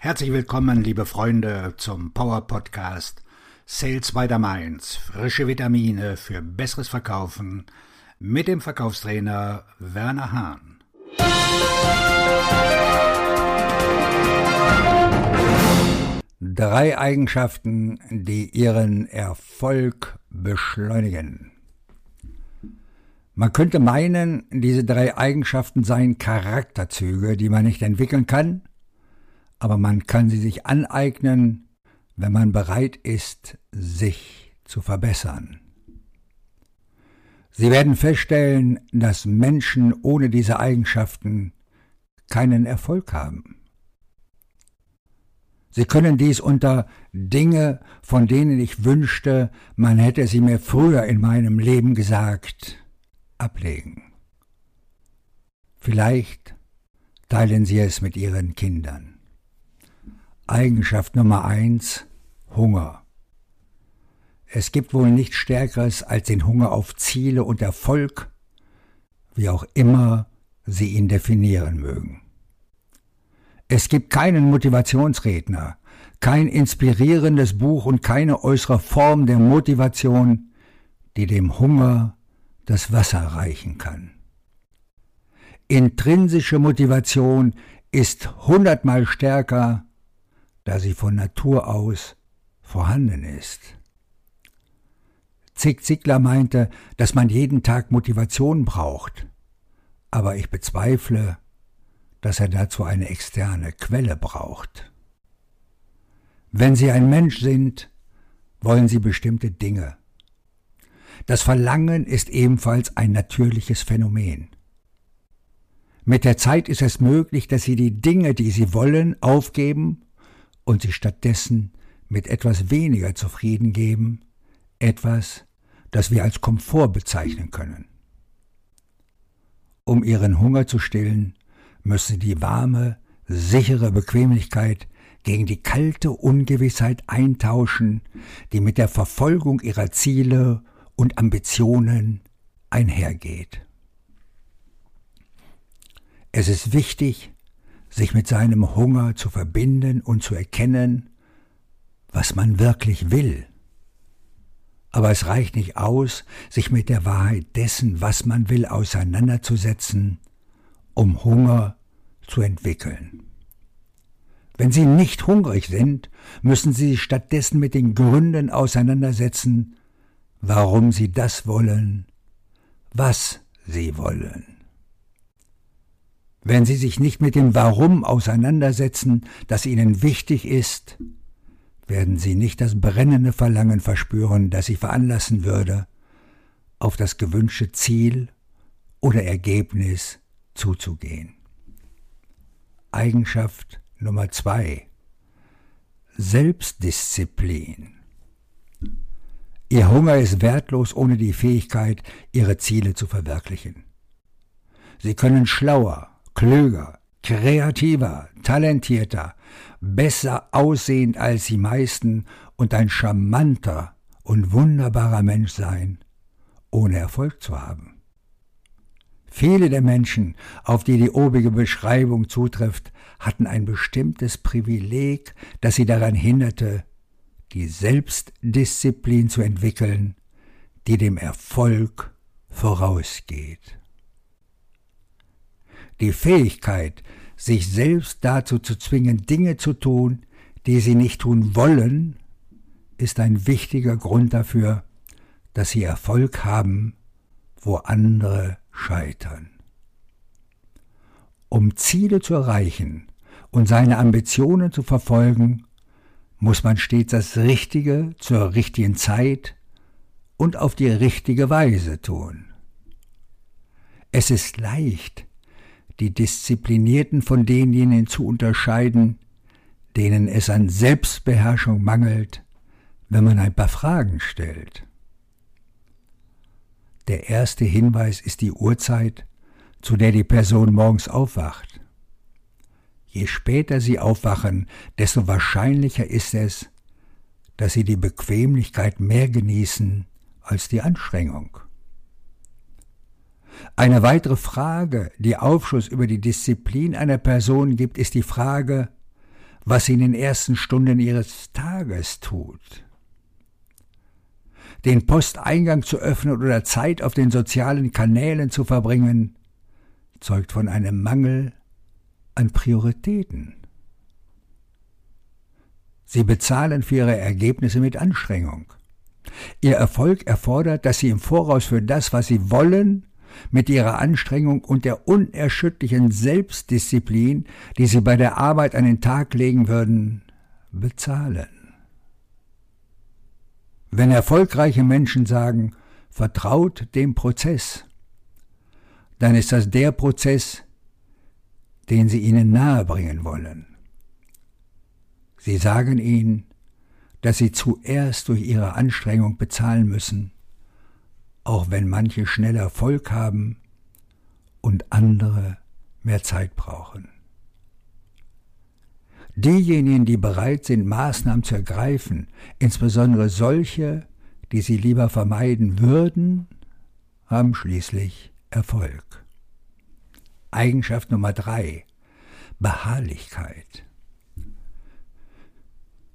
Herzlich willkommen, liebe Freunde, zum Power Podcast Sales by the Mainz. Frische Vitamine für besseres Verkaufen mit dem Verkaufstrainer Werner Hahn. Drei Eigenschaften, die Ihren Erfolg beschleunigen. Man könnte meinen, diese drei Eigenschaften seien Charakterzüge, die man nicht entwickeln kann, aber man kann sie sich aneignen, wenn man bereit ist, sich zu verbessern. Sie werden feststellen, dass Menschen ohne diese Eigenschaften keinen Erfolg haben. Sie können dies unter Dinge, von denen ich wünschte, man hätte sie mir früher in meinem Leben gesagt, ablegen. Vielleicht teilen Sie es mit Ihren Kindern. Eigenschaft Nummer eins Hunger. Es gibt wohl nichts Stärkeres als den Hunger auf Ziele und Erfolg, wie auch immer Sie ihn definieren mögen. Es gibt keinen Motivationsredner, kein inspirierendes Buch und keine äußere Form der Motivation, die dem Hunger das Wasser reichen kann. Intrinsische Motivation ist hundertmal stärker da sie von Natur aus vorhanden ist. Zig Ziglar meinte, dass man jeden Tag Motivation braucht, aber ich bezweifle, dass er dazu eine externe Quelle braucht. Wenn Sie ein Mensch sind, wollen Sie bestimmte Dinge. Das Verlangen ist ebenfalls ein natürliches Phänomen. Mit der Zeit ist es möglich, dass Sie die Dinge, die Sie wollen, aufgeben und sich stattdessen mit etwas weniger zufrieden geben, etwas, das wir als Komfort bezeichnen können. Um ihren Hunger zu stillen, müssen die warme, sichere Bequemlichkeit gegen die kalte Ungewissheit eintauschen, die mit der Verfolgung ihrer Ziele und Ambitionen einhergeht. Es ist wichtig, sich mit seinem Hunger zu verbinden und zu erkennen, was man wirklich will. Aber es reicht nicht aus, sich mit der Wahrheit dessen, was man will, auseinanderzusetzen, um Hunger zu entwickeln. Wenn Sie nicht hungrig sind, müssen Sie sich stattdessen mit den Gründen auseinandersetzen, warum Sie das wollen, was Sie wollen. Wenn Sie sich nicht mit dem Warum auseinandersetzen, das Ihnen wichtig ist, werden Sie nicht das brennende Verlangen verspüren, das Sie veranlassen würde, auf das gewünschte Ziel oder Ergebnis zuzugehen. Eigenschaft Nummer zwei Selbstdisziplin. Ihr Hunger ist wertlos ohne die Fähigkeit, Ihre Ziele zu verwirklichen. Sie können schlauer, klüger, kreativer, talentierter, besser aussehend als die meisten und ein charmanter und wunderbarer Mensch sein, ohne Erfolg zu haben. Viele der Menschen, auf die die obige Beschreibung zutrifft, hatten ein bestimmtes Privileg, das sie daran hinderte, die Selbstdisziplin zu entwickeln, die dem Erfolg vorausgeht. Die Fähigkeit, sich selbst dazu zu zwingen, Dinge zu tun, die sie nicht tun wollen, ist ein wichtiger Grund dafür, dass sie Erfolg haben, wo andere scheitern. Um Ziele zu erreichen und seine Ambitionen zu verfolgen, muss man stets das Richtige zur richtigen Zeit und auf die richtige Weise tun. Es ist leicht, die Disziplinierten von denjenigen zu unterscheiden, denen es an Selbstbeherrschung mangelt, wenn man ein paar Fragen stellt. Der erste Hinweis ist die Uhrzeit, zu der die Person morgens aufwacht. Je später sie aufwachen, desto wahrscheinlicher ist es, dass sie die Bequemlichkeit mehr genießen als die Anstrengung. Eine weitere Frage, die Aufschluss über die Disziplin einer Person gibt, ist die Frage, was sie in den ersten Stunden ihres Tages tut. Den Posteingang zu öffnen oder Zeit auf den sozialen Kanälen zu verbringen, zeugt von einem Mangel an Prioritäten. Sie bezahlen für ihre Ergebnisse mit Anstrengung. Ihr Erfolg erfordert, dass sie im Voraus für das, was sie wollen, mit ihrer Anstrengung und der unerschütterlichen Selbstdisziplin, die sie bei der Arbeit an den Tag legen würden, bezahlen. Wenn erfolgreiche Menschen sagen, vertraut dem Prozess, dann ist das der Prozess, den sie ihnen nahebringen wollen. Sie sagen ihnen, dass sie zuerst durch ihre Anstrengung bezahlen müssen, auch wenn manche schnell Erfolg haben und andere mehr Zeit brauchen. Diejenigen, die bereit sind, Maßnahmen zu ergreifen, insbesondere solche, die sie lieber vermeiden würden, haben schließlich Erfolg. Eigenschaft Nummer drei Beharrlichkeit.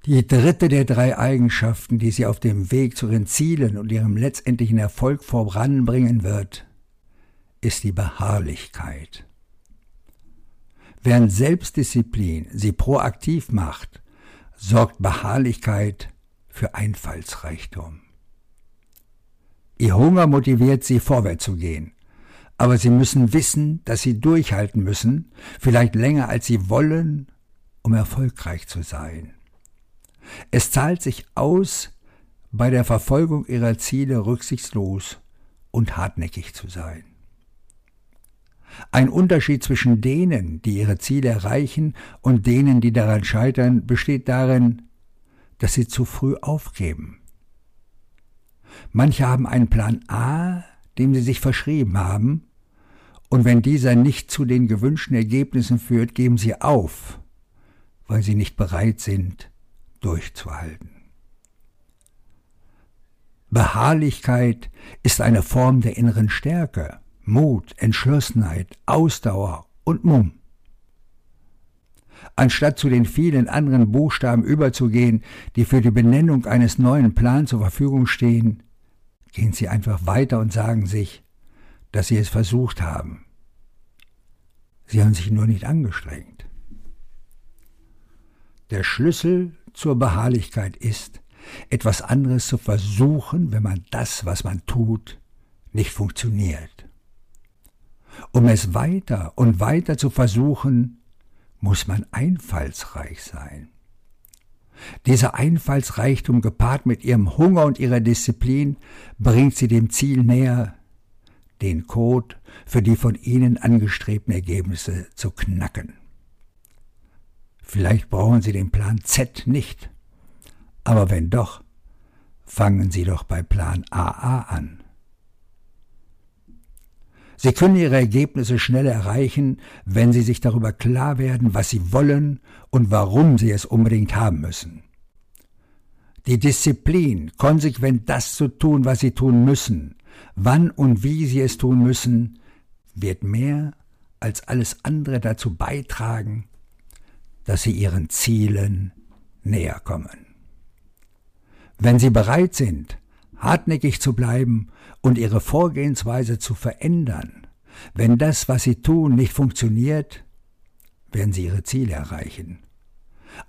Die dritte der drei Eigenschaften, die sie auf dem Weg zu ihren Zielen und ihrem letztendlichen Erfolg voranbringen wird, ist die Beharrlichkeit. Während Selbstdisziplin sie proaktiv macht, sorgt Beharrlichkeit für Einfallsreichtum. Ihr Hunger motiviert sie, vorwärts zu gehen. Aber sie müssen wissen, dass sie durchhalten müssen, vielleicht länger als sie wollen, um erfolgreich zu sein. Es zahlt sich aus, bei der Verfolgung ihrer Ziele rücksichtslos und hartnäckig zu sein. Ein Unterschied zwischen denen, die ihre Ziele erreichen, und denen, die daran scheitern, besteht darin, dass sie zu früh aufgeben. Manche haben einen Plan A, dem sie sich verschrieben haben, und wenn dieser nicht zu den gewünschten Ergebnissen führt, geben sie auf, weil sie nicht bereit sind, durchzuhalten. Beharrlichkeit ist eine Form der inneren Stärke, Mut, Entschlossenheit, Ausdauer und Mumm. Anstatt zu den vielen anderen Buchstaben überzugehen, die für die Benennung eines neuen Plans zur Verfügung stehen, gehen sie einfach weiter und sagen sich, dass sie es versucht haben. Sie haben sich nur nicht angestrengt. Der Schlüssel zur Beharrlichkeit ist, etwas anderes zu versuchen, wenn man das, was man tut, nicht funktioniert. Um es weiter und weiter zu versuchen, muss man einfallsreich sein. Dieser Einfallsreichtum gepaart mit ihrem Hunger und ihrer Disziplin bringt sie dem Ziel näher, den Code für die von ihnen angestrebten Ergebnisse zu knacken. Vielleicht brauchen Sie den Plan Z nicht. Aber wenn doch, fangen Sie doch bei Plan AA an. Sie können Ihre Ergebnisse schnell erreichen, wenn Sie sich darüber klar werden, was Sie wollen und warum Sie es unbedingt haben müssen. Die Disziplin, konsequent das zu tun, was Sie tun müssen, wann und wie Sie es tun müssen, wird mehr als alles andere dazu beitragen, dass sie ihren Zielen näher kommen. Wenn sie bereit sind, hartnäckig zu bleiben und ihre Vorgehensweise zu verändern, wenn das, was sie tun, nicht funktioniert, werden sie ihre Ziele erreichen.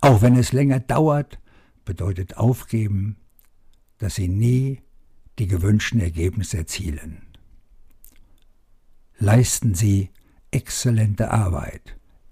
Auch wenn es länger dauert, bedeutet aufgeben, dass sie nie die gewünschten Ergebnisse erzielen. Leisten Sie exzellente Arbeit